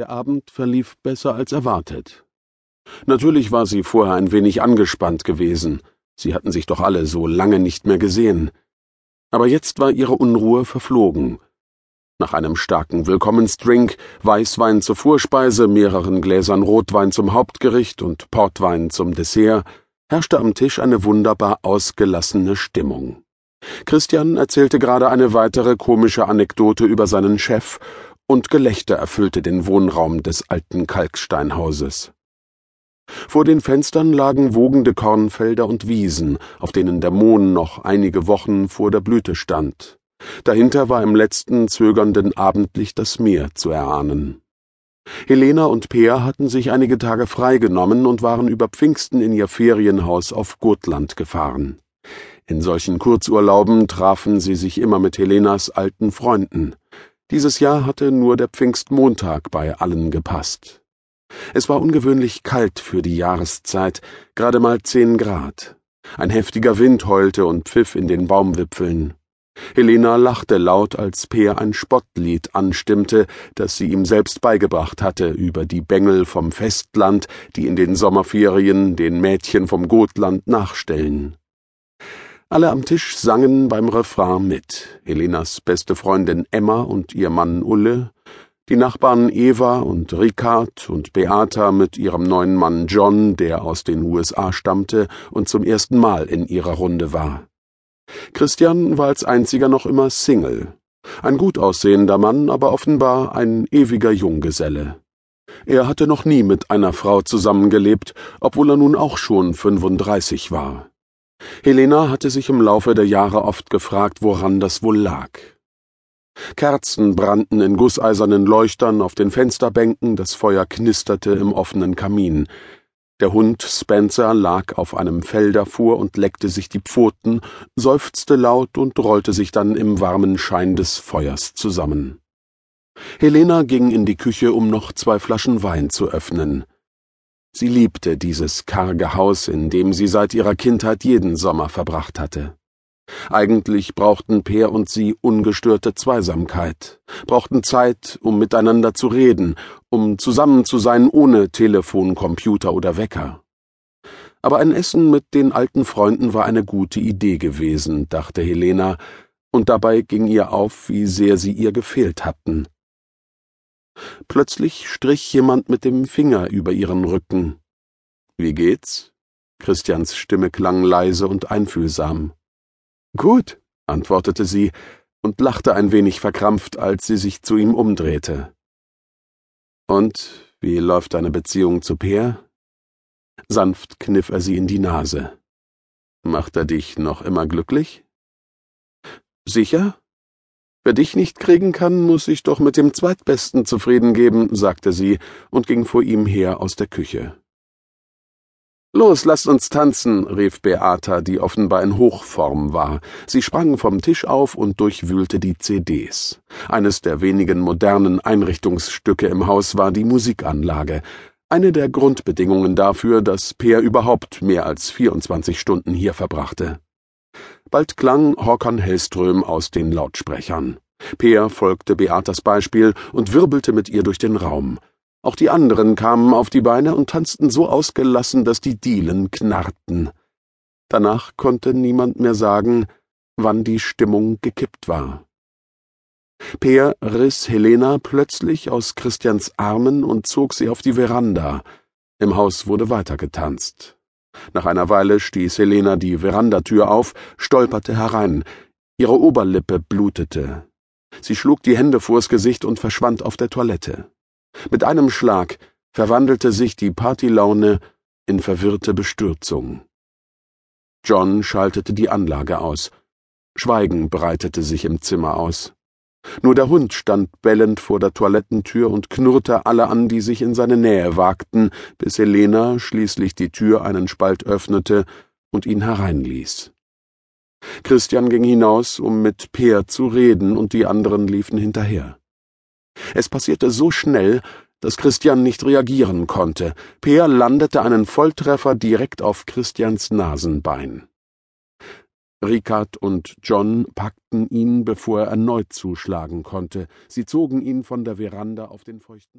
Der Abend verlief besser als erwartet. Natürlich war sie vorher ein wenig angespannt gewesen. Sie hatten sich doch alle so lange nicht mehr gesehen. Aber jetzt war ihre Unruhe verflogen. Nach einem starken Willkommensdrink, Weißwein zur Vorspeise, mehreren Gläsern Rotwein zum Hauptgericht und Portwein zum Dessert, herrschte am Tisch eine wunderbar ausgelassene Stimmung. Christian erzählte gerade eine weitere komische Anekdote über seinen Chef und Gelächter erfüllte den Wohnraum des alten Kalksteinhauses. Vor den Fenstern lagen wogende Kornfelder und Wiesen, auf denen der Mohn noch einige Wochen vor der Blüte stand. Dahinter war im letzten zögernden Abendlicht das Meer zu erahnen. Helena und Peer hatten sich einige Tage freigenommen und waren über Pfingsten in ihr Ferienhaus auf Gotland gefahren. In solchen Kurzurlauben trafen sie sich immer mit Helenas alten Freunden. Dieses Jahr hatte nur der Pfingstmontag bei allen gepasst. Es war ungewöhnlich kalt für die Jahreszeit, gerade mal zehn Grad. Ein heftiger Wind heulte und pfiff in den Baumwipfeln. Helena lachte laut, als Peer ein Spottlied anstimmte, das sie ihm selbst beigebracht hatte, über die Bengel vom Festland, die in den Sommerferien den Mädchen vom Gotland nachstellen. Alle am Tisch sangen beim Refrain mit. Helenas beste Freundin Emma und ihr Mann Ulle, die Nachbarn Eva und Ricard und Beata mit ihrem neuen Mann John, der aus den USA stammte und zum ersten Mal in ihrer Runde war. Christian war als einziger noch immer Single. Ein gut aussehender Mann, aber offenbar ein ewiger Junggeselle. Er hatte noch nie mit einer Frau zusammengelebt, obwohl er nun auch schon 35 war. Helena hatte sich im Laufe der Jahre oft gefragt, woran das wohl lag. Kerzen brannten in gusseisernen Leuchtern auf den Fensterbänken, das Feuer knisterte im offenen Kamin. Der Hund Spencer lag auf einem davor und leckte sich die Pfoten, seufzte laut und rollte sich dann im warmen Schein des Feuers zusammen. Helena ging in die Küche, um noch zwei Flaschen Wein zu öffnen. Sie liebte dieses karge Haus, in dem sie seit ihrer Kindheit jeden Sommer verbracht hatte. Eigentlich brauchten Peer und sie ungestörte Zweisamkeit, brauchten Zeit, um miteinander zu reden, um zusammen zu sein ohne Telefon, Computer oder Wecker. Aber ein Essen mit den alten Freunden war eine gute Idee gewesen, dachte Helena, und dabei ging ihr auf, wie sehr sie ihr gefehlt hatten. Plötzlich strich jemand mit dem Finger über ihren Rücken. Wie geht's? Christians Stimme klang leise und einfühlsam. Gut, antwortete sie und lachte ein wenig verkrampft, als sie sich zu ihm umdrehte. Und wie läuft deine Beziehung zu Peer? Sanft kniff er sie in die Nase. Macht er dich noch immer glücklich? Sicher? Wer dich nicht kriegen kann, muss sich doch mit dem Zweitbesten zufrieden geben, sagte sie und ging vor ihm her aus der Küche. Los, lasst uns tanzen, rief Beata, die offenbar in Hochform war. Sie sprang vom Tisch auf und durchwühlte die CDs. Eines der wenigen modernen Einrichtungsstücke im Haus war die Musikanlage, eine der Grundbedingungen dafür, dass Peer überhaupt mehr als 24 Stunden hier verbrachte. Bald klang Håkon Hellström aus den Lautsprechern. Peer folgte Beatas Beispiel und wirbelte mit ihr durch den Raum. Auch die anderen kamen auf die Beine und tanzten so ausgelassen, dass die Dielen knarrten. Danach konnte niemand mehr sagen, wann die Stimmung gekippt war. Peer riss Helena plötzlich aus Christians Armen und zog sie auf die Veranda. Im Haus wurde weitergetanzt. Nach einer Weile stieß Helena die Verandatür auf, stolperte herein. Ihre Oberlippe blutete. Sie schlug die Hände vors Gesicht und verschwand auf der Toilette. Mit einem Schlag verwandelte sich die Partylaune in verwirrte Bestürzung. John schaltete die Anlage aus. Schweigen breitete sich im Zimmer aus. Nur der Hund stand bellend vor der Toilettentür und knurrte alle an, die sich in seine Nähe wagten, bis Helena schließlich die Tür einen Spalt öffnete und ihn hereinließ. Christian ging hinaus, um mit Peer zu reden, und die anderen liefen hinterher. Es passierte so schnell, dass Christian nicht reagieren konnte. Peer landete einen Volltreffer direkt auf Christians Nasenbein. Ricard und John packten ihn, bevor er erneut zuschlagen konnte. Sie zogen ihn von der Veranda auf den feuchten